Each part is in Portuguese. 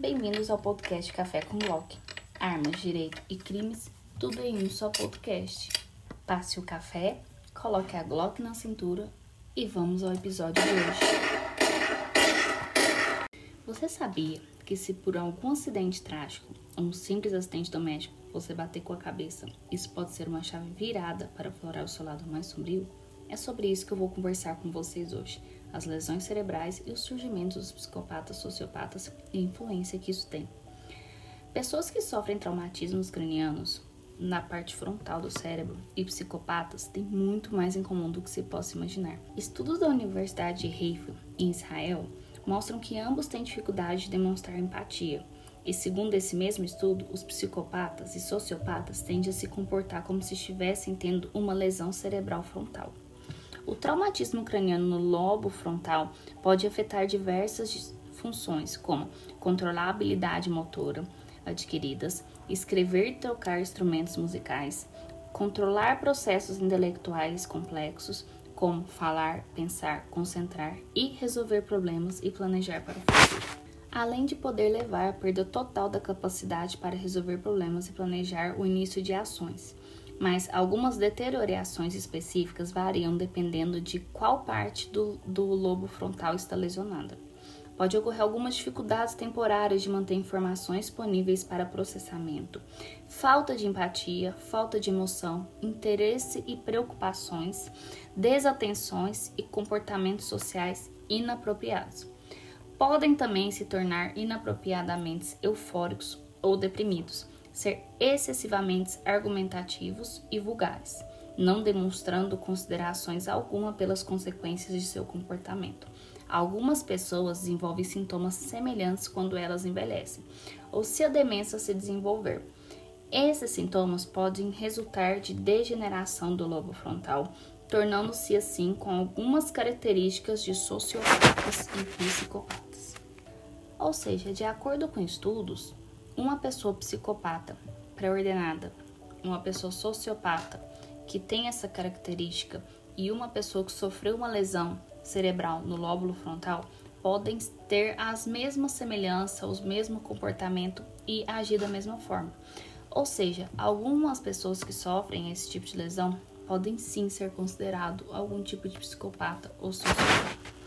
Bem-vindos ao podcast Café com Glock. Armas, direito e crimes, tudo em um só podcast. Passe o café, coloque a Glock na cintura e vamos ao episódio de hoje. Você sabia que se por algum acidente trágico, um simples acidente doméstico, você bater com a cabeça, isso pode ser uma chave virada para aflorar o seu lado mais sombrio? É sobre isso que eu vou conversar com vocês hoje as lesões cerebrais e o surgimento dos psicopatas sociopatas e a influência que isso tem. Pessoas que sofrem traumatismos cranianos na parte frontal do cérebro e psicopatas têm muito mais em comum do que se possa imaginar. Estudos da Universidade de Haifa, em Israel, mostram que ambos têm dificuldade de demonstrar empatia. E segundo esse mesmo estudo, os psicopatas e sociopatas tendem a se comportar como se estivessem tendo uma lesão cerebral frontal. O traumatismo craniano no lobo frontal pode afetar diversas funções, como controlar a habilidade motora adquiridas, escrever e trocar instrumentos musicais, controlar processos intelectuais complexos, como falar, pensar, concentrar e resolver problemas e planejar para o futuro. Além de poder levar à perda total da capacidade para resolver problemas e planejar o início de ações mas algumas deteriorações específicas variam dependendo de qual parte do, do lobo frontal está lesionada. Pode ocorrer algumas dificuldades temporárias de manter informações disponíveis para processamento, falta de empatia, falta de emoção, interesse e preocupações, desatenções e comportamentos sociais inapropriados. Podem também se tornar inapropriadamente eufóricos ou deprimidos, ser excessivamente argumentativos e vulgares, não demonstrando considerações alguma pelas consequências de seu comportamento. Algumas pessoas desenvolvem sintomas semelhantes quando elas envelhecem, ou se a demência se desenvolver. Esses sintomas podem resultar de degeneração do lobo frontal, tornando-se assim com algumas características de sociopatas e psicopatas. Ou seja, de acordo com estudos, uma pessoa psicopata, pré-ordenada, uma pessoa sociopata que tem essa característica e uma pessoa que sofreu uma lesão cerebral no lóbulo frontal podem ter as mesmas semelhanças, os mesmos comportamento e agir da mesma forma. Ou seja, algumas pessoas que sofrem esse tipo de lesão podem sim ser considerado algum tipo de psicopata ou sociopata.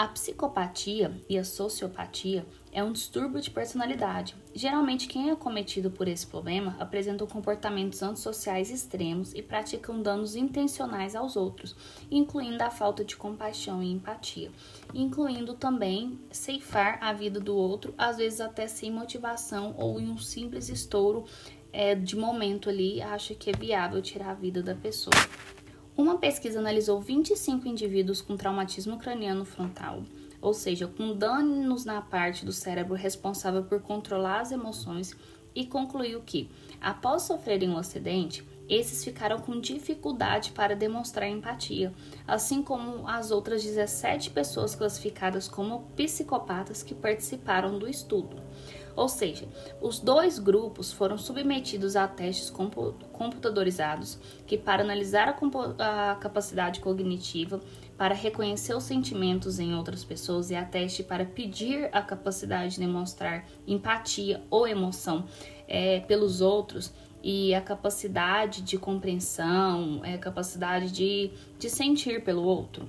A psicopatia e a sociopatia é um distúrbio de personalidade. Geralmente, quem é cometido por esse problema apresentam comportamentos antissociais extremos e praticam danos intencionais aos outros, incluindo a falta de compaixão e empatia, incluindo também ceifar a vida do outro, às vezes até sem motivação ou em um simples estouro é, de momento ali, acha que é viável tirar a vida da pessoa. Uma pesquisa analisou 25 indivíduos com traumatismo craniano frontal, ou seja, com danos na parte do cérebro responsável por controlar as emoções, e concluiu que, após sofrerem um acidente, esses ficaram com dificuldade para demonstrar empatia, assim como as outras 17 pessoas classificadas como psicopatas que participaram do estudo. Ou seja, os dois grupos foram submetidos a testes computadorizados que, para analisar a, a capacidade cognitiva, para reconhecer os sentimentos em outras pessoas e a teste para pedir a capacidade de demonstrar empatia ou emoção é, pelos outros e a capacidade de compreensão, é, a capacidade de, de sentir pelo outro.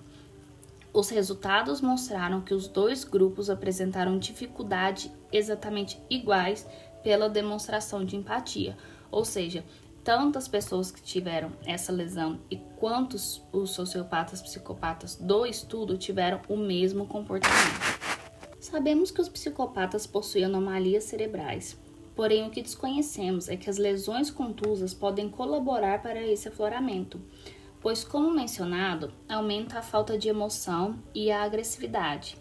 Os resultados mostraram que os dois grupos apresentaram dificuldade exatamente iguais pela demonstração de empatia, ou seja, tantas pessoas que tiveram essa lesão e quantos os sociopatas psicopatas do estudo tiveram o mesmo comportamento. Sabemos que os psicopatas possuem anomalias cerebrais, porém o que desconhecemos é que as lesões contusas podem colaborar para esse afloramento pois, como mencionado, aumenta a falta de emoção e a agressividade.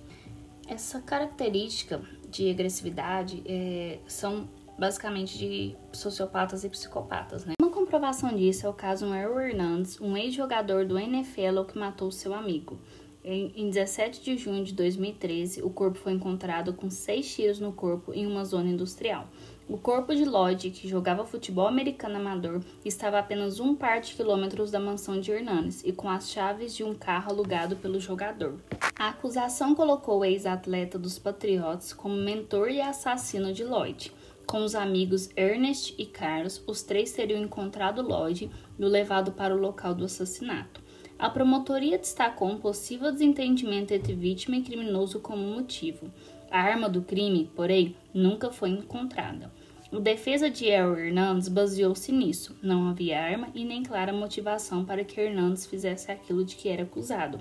Essa característica de agressividade é, são basicamente de sociopatas e psicopatas, né? Uma comprovação disso é o caso Errol Hernandes, um ex-jogador do NFL que matou seu amigo. Em, em 17 de junho de 2013, o corpo foi encontrado com seis tiros no corpo em uma zona industrial. O corpo de Lloyd, que jogava futebol americano amador, estava a apenas um par de quilômetros da mansão de Hernanes e com as chaves de um carro alugado pelo jogador. A acusação colocou o ex-atleta dos Patriots como mentor e assassino de Lloyd. Com os amigos Ernest e Carlos, os três teriam encontrado Lloyd e o levado para o local do assassinato. A promotoria destacou um possível desentendimento entre vítima e criminoso como motivo. A arma do crime, porém, nunca foi encontrada. O defesa de El Hernandes baseou-se nisso. Não havia arma e nem clara motivação para que Hernandes fizesse aquilo de que era acusado.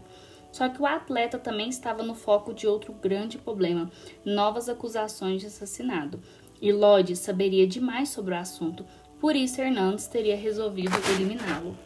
Só que o atleta também estava no foco de outro grande problema: novas acusações de assassinato. E Lodge saberia demais sobre o assunto, por isso Hernandes teria resolvido eliminá-lo.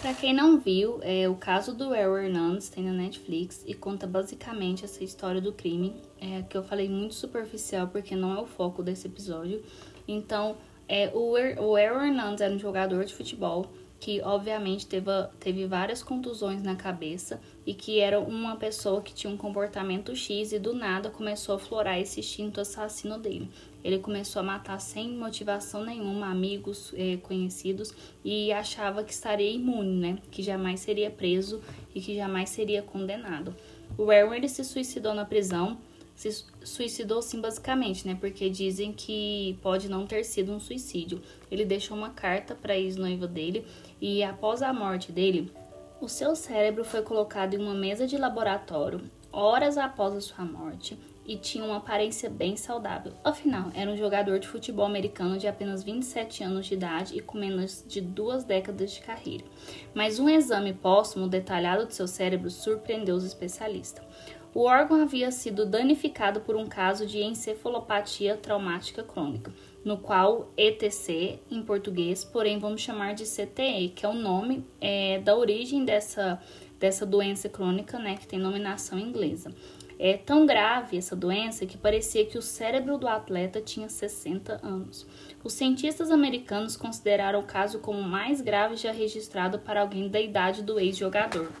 Para quem não viu, é, o caso do Errol Hernandes tem na Netflix e conta basicamente essa história do crime, é, que eu falei muito superficial porque não é o foco desse episódio. Então, é, o, er, o Errol Hernandes era um jogador de futebol que obviamente teve, teve várias contusões na cabeça e que era uma pessoa que tinha um comportamento X e do nada começou a florar esse instinto assassino dele. Ele começou a matar sem motivação nenhuma amigos eh, conhecidos e achava que estaria imune, né? Que jamais seria preso e que jamais seria condenado. O Erwin se suicidou na prisão se suicidou sim basicamente, né? Porque dizem que pode não ter sido um suicídio. Ele deixou uma carta para a ex-noiva dele e após a morte dele, o seu cérebro foi colocado em uma mesa de laboratório horas após a sua morte e tinha uma aparência bem saudável. Afinal, era um jogador de futebol americano de apenas 27 anos de idade e com menos de duas décadas de carreira. Mas um exame póstumo detalhado de seu cérebro surpreendeu os especialistas. O órgão havia sido danificado por um caso de encefalopatia traumática crônica, no qual ETC em português, porém vamos chamar de CTE, que é o nome é, da origem dessa, dessa doença crônica, né, que tem nominação inglesa. É tão grave essa doença que parecia que o cérebro do atleta tinha 60 anos. Os cientistas americanos consideraram o caso como o mais grave já registrado para alguém da idade do ex-jogador.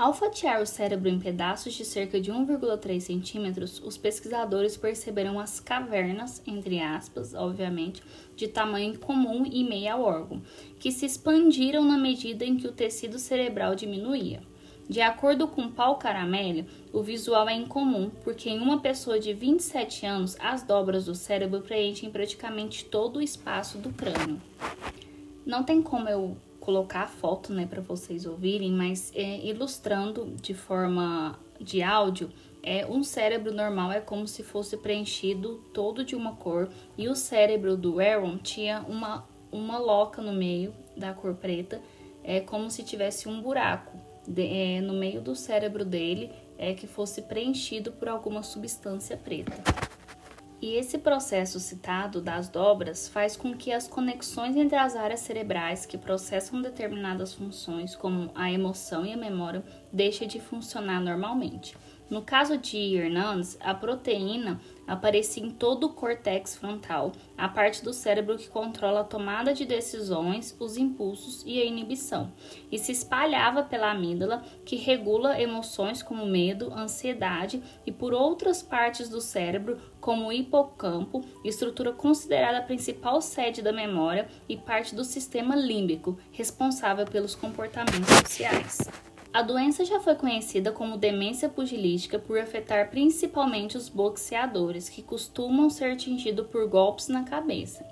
Ao fatiar o cérebro em pedaços de cerca de 1,3 centímetros, os pesquisadores perceberam as cavernas, entre aspas, obviamente, de tamanho comum e meio ao órgão, que se expandiram na medida em que o tecido cerebral diminuía. De acordo com Paul Caramelli, o visual é incomum, porque em uma pessoa de 27 anos, as dobras do cérebro preenchem praticamente todo o espaço do crânio. Não tem como eu colocar a foto, né, para vocês ouvirem, mas é, ilustrando de forma de áudio, é um cérebro normal é como se fosse preenchido todo de uma cor e o cérebro do Aaron tinha uma uma loca no meio da cor preta, é como se tivesse um buraco de, é, no meio do cérebro dele é que fosse preenchido por alguma substância preta. E esse processo citado das dobras faz com que as conexões entre as áreas cerebrais que processam determinadas funções, como a emoção e a memória, deixem de funcionar normalmente. No caso de Hernandes, a proteína aparecia em todo o córtex frontal, a parte do cérebro que controla a tomada de decisões, os impulsos e a inibição, e se espalhava pela amígdala, que regula emoções como medo, ansiedade, e por outras partes do cérebro, como o hipocampo, estrutura considerada a principal sede da memória e parte do sistema límbico, responsável pelos comportamentos sociais. A doença já foi conhecida como demência pugilística por afetar principalmente os boxeadores, que costumam ser atingidos por golpes na cabeça.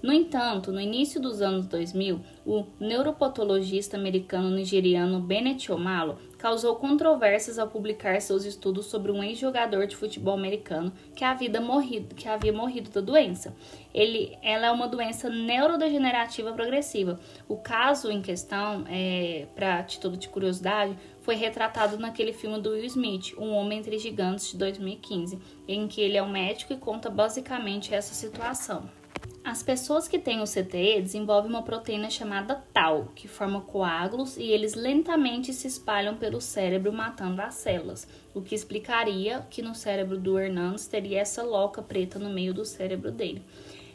No entanto, no início dos anos 2000, o neuropatologista americano-nigeriano Bennett Omalo causou controvérsias ao publicar seus estudos sobre um ex-jogador de futebol americano que havia morrido, que havia morrido da doença. Ele, ela é uma doença neurodegenerativa progressiva. O caso em questão, é, para título de curiosidade, foi retratado naquele filme do Will Smith, Um Homem Entre Gigantes, de 2015, em que ele é um médico e conta basicamente essa situação. As pessoas que têm o CTE desenvolvem uma proteína chamada tau, que forma coágulos e eles lentamente se espalham pelo cérebro matando as células, o que explicaria que no cérebro do Hernandes teria essa loca preta no meio do cérebro dele.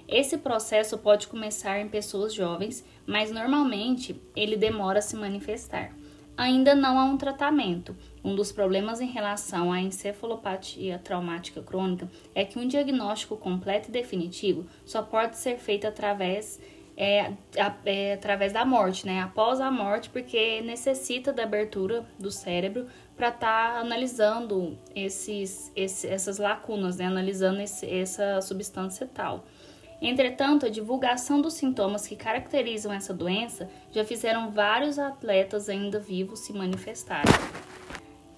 Esse processo pode começar em pessoas jovens, mas normalmente ele demora a se manifestar. Ainda não há um tratamento. Um dos problemas em relação à encefalopatia traumática crônica é que um diagnóstico completo e definitivo só pode ser feito através é, é, através da morte, né? Após a morte, porque necessita da abertura do cérebro para estar tá analisando esses, esse, essas lacunas, né? Analisando esse, essa substância tal. Entretanto, a divulgação dos sintomas que caracterizam essa doença já fizeram vários atletas ainda vivos se manifestarem.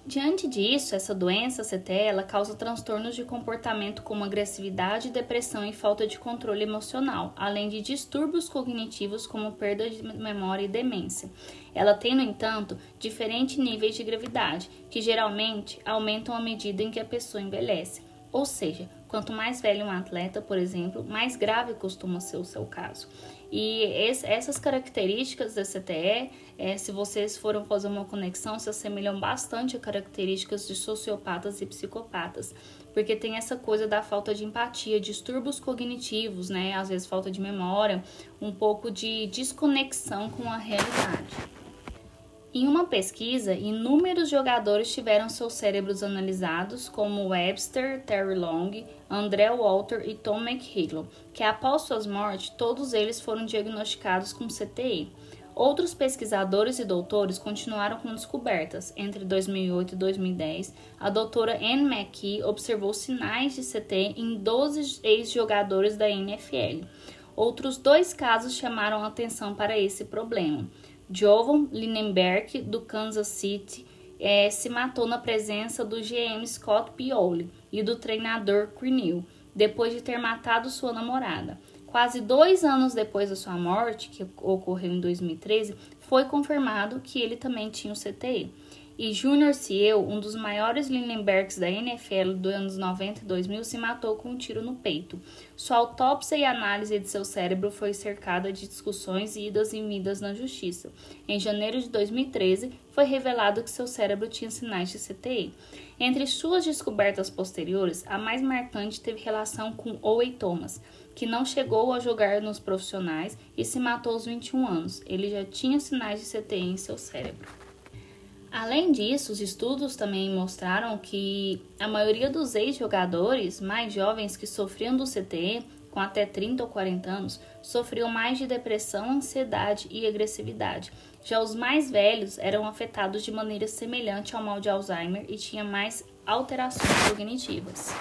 Diante disso, essa doença CTE causa transtornos de comportamento como agressividade, depressão e falta de controle emocional, além de distúrbios cognitivos como perda de memória e demência. Ela tem, no entanto, diferentes níveis de gravidade, que geralmente aumentam à medida em que a pessoa envelhece. Ou seja, quanto mais velho um atleta, por exemplo, mais grave costuma ser o seu caso. E esse, essas características da CTE, é, se vocês foram fazer uma conexão, se assemelham bastante a características de sociopatas e psicopatas, porque tem essa coisa da falta de empatia, distúrbios cognitivos, né? Às vezes falta de memória, um pouco de desconexão com a realidade. Em uma pesquisa, inúmeros jogadores tiveram seus cérebros analisados, como Webster, Terry Long, André Walter e Tom McHigley, que após suas mortes, todos eles foram diagnosticados com CTI. Outros pesquisadores e doutores continuaram com descobertas. Entre 2008 e 2010, a doutora Anne McKee observou sinais de CT em 12 ex-jogadores da NFL. Outros dois casos chamaram atenção para esse problema. Jovan Linenberg, do Kansas City, é, se matou na presença do GM Scott Pioli e do treinador Cornell, depois de ter matado sua namorada. Quase dois anos depois da sua morte, que ocorreu em 2013, foi confirmado que ele também tinha o CTI e Junior Ciel, um dos maiores linebackers da NFL dos anos 90 e 2000, se matou com um tiro no peito. Sua autópsia e análise de seu cérebro foi cercada de discussões e idas e vindas na justiça. Em janeiro de 2013, foi revelado que seu cérebro tinha sinais de CTI. Entre suas descobertas posteriores, a mais marcante teve relação com Owei Thomas, que não chegou a jogar nos profissionais e se matou aos 21 anos. Ele já tinha sinais de CTI em seu cérebro. Além disso, os estudos também mostraram que a maioria dos ex-jogadores mais jovens que sofriam do CTE, com até 30 ou 40 anos, sofriam mais de depressão, ansiedade e agressividade. Já os mais velhos eram afetados de maneira semelhante ao mal de Alzheimer e tinham mais alterações cognitivas.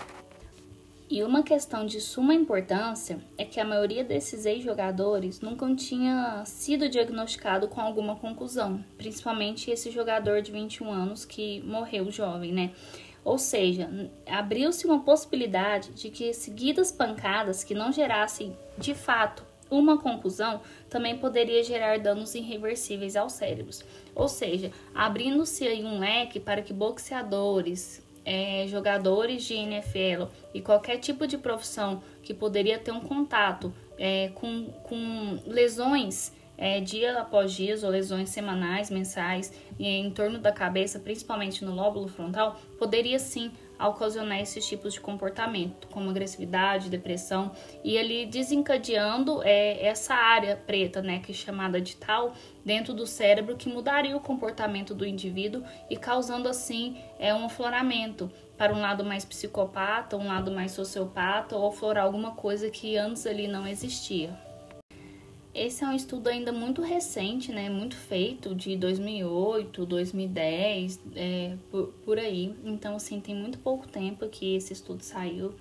E uma questão de suma importância é que a maioria desses ex-jogadores nunca tinha sido diagnosticado com alguma conclusão, principalmente esse jogador de 21 anos que morreu jovem, né? Ou seja, abriu-se uma possibilidade de que seguidas pancadas que não gerassem de fato uma conclusão também poderia gerar danos irreversíveis aos cérebros. Ou seja, abrindo-se aí um leque para que boxeadores, é, jogadores de NFL e qualquer tipo de profissão que poderia ter um contato é, com, com lesões é, dia após dia, ou lesões semanais, mensais, em torno da cabeça, principalmente no lóbulo frontal, poderia sim ocasionar esses tipos de comportamento, como agressividade, depressão, e ele desencadeando é, essa área preta, né, que é chamada de tal, dentro do cérebro, que mudaria o comportamento do indivíduo e causando assim é, um afloramento para um lado mais psicopata, um lado mais sociopata, ou aflorar alguma coisa que antes ali não existia. Esse é um estudo ainda muito recente, né? Muito feito, de 2008, 2010, é, por, por aí. Então, assim, tem muito pouco tempo que esse estudo saiu.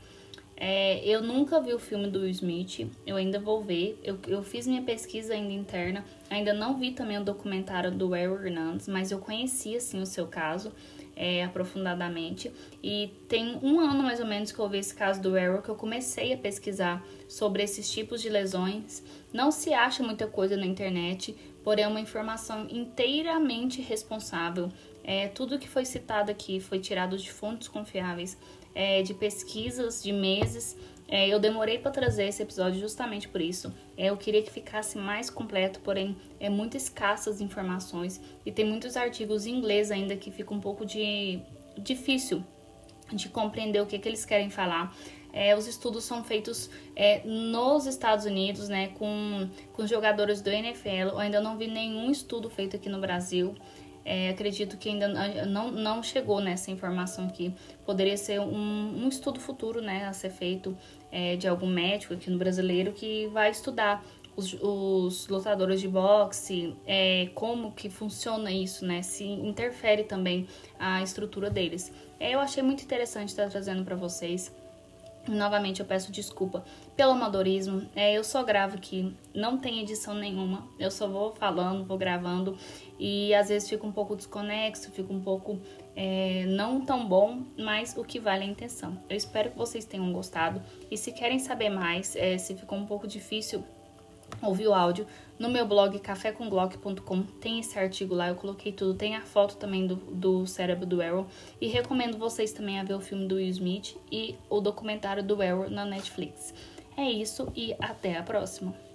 É, eu nunca vi o filme do Smith, eu ainda vou ver. Eu, eu fiz minha pesquisa ainda interna, ainda não vi também o documentário do Errol Hernandez, mas eu conheci, assim, o seu caso é, aprofundadamente. E tem um ano mais ou menos que eu vi esse caso do Errol que eu comecei a pesquisar sobre esses tipos de lesões. Não se acha muita coisa na internet, porém é uma informação inteiramente responsável. É, tudo que foi citado aqui foi tirado de fontes confiáveis, é, de pesquisas de meses é, eu demorei para trazer esse episódio justamente por isso. É, eu queria que ficasse mais completo, porém é muito escassas informações e tem muitos artigos em inglês ainda que fica um pouco de difícil de compreender o que, que eles querem falar. É, os estudos são feitos é, nos Estados Unidos, né, com, com jogadores do NFL. Eu ainda não vi nenhum estudo feito aqui no Brasil. É, acredito que ainda não, não chegou nessa informação aqui. Poderia ser um, um estudo futuro né, a ser feito é, de algum médico aqui no brasileiro que vai estudar os, os lutadores de boxe, é, como que funciona isso, né? Se interfere também a estrutura deles. É, eu achei muito interessante estar trazendo para vocês. Novamente eu peço desculpa pelo amadorismo. É, eu só gravo aqui, não tem edição nenhuma. Eu só vou falando, vou gravando e às vezes fica um pouco desconexo, fica um pouco é, não tão bom, mas o que vale é a intenção. Eu espero que vocês tenham gostado e se querem saber mais, é, se ficou um pouco difícil ouvir o áudio, no meu blog cafécomglock.com tem esse artigo lá, eu coloquei tudo, tem a foto também do, do cérebro do Arrow e recomendo vocês também a ver o filme do Will Smith e o documentário do Arrow na Netflix. É isso e até a próxima!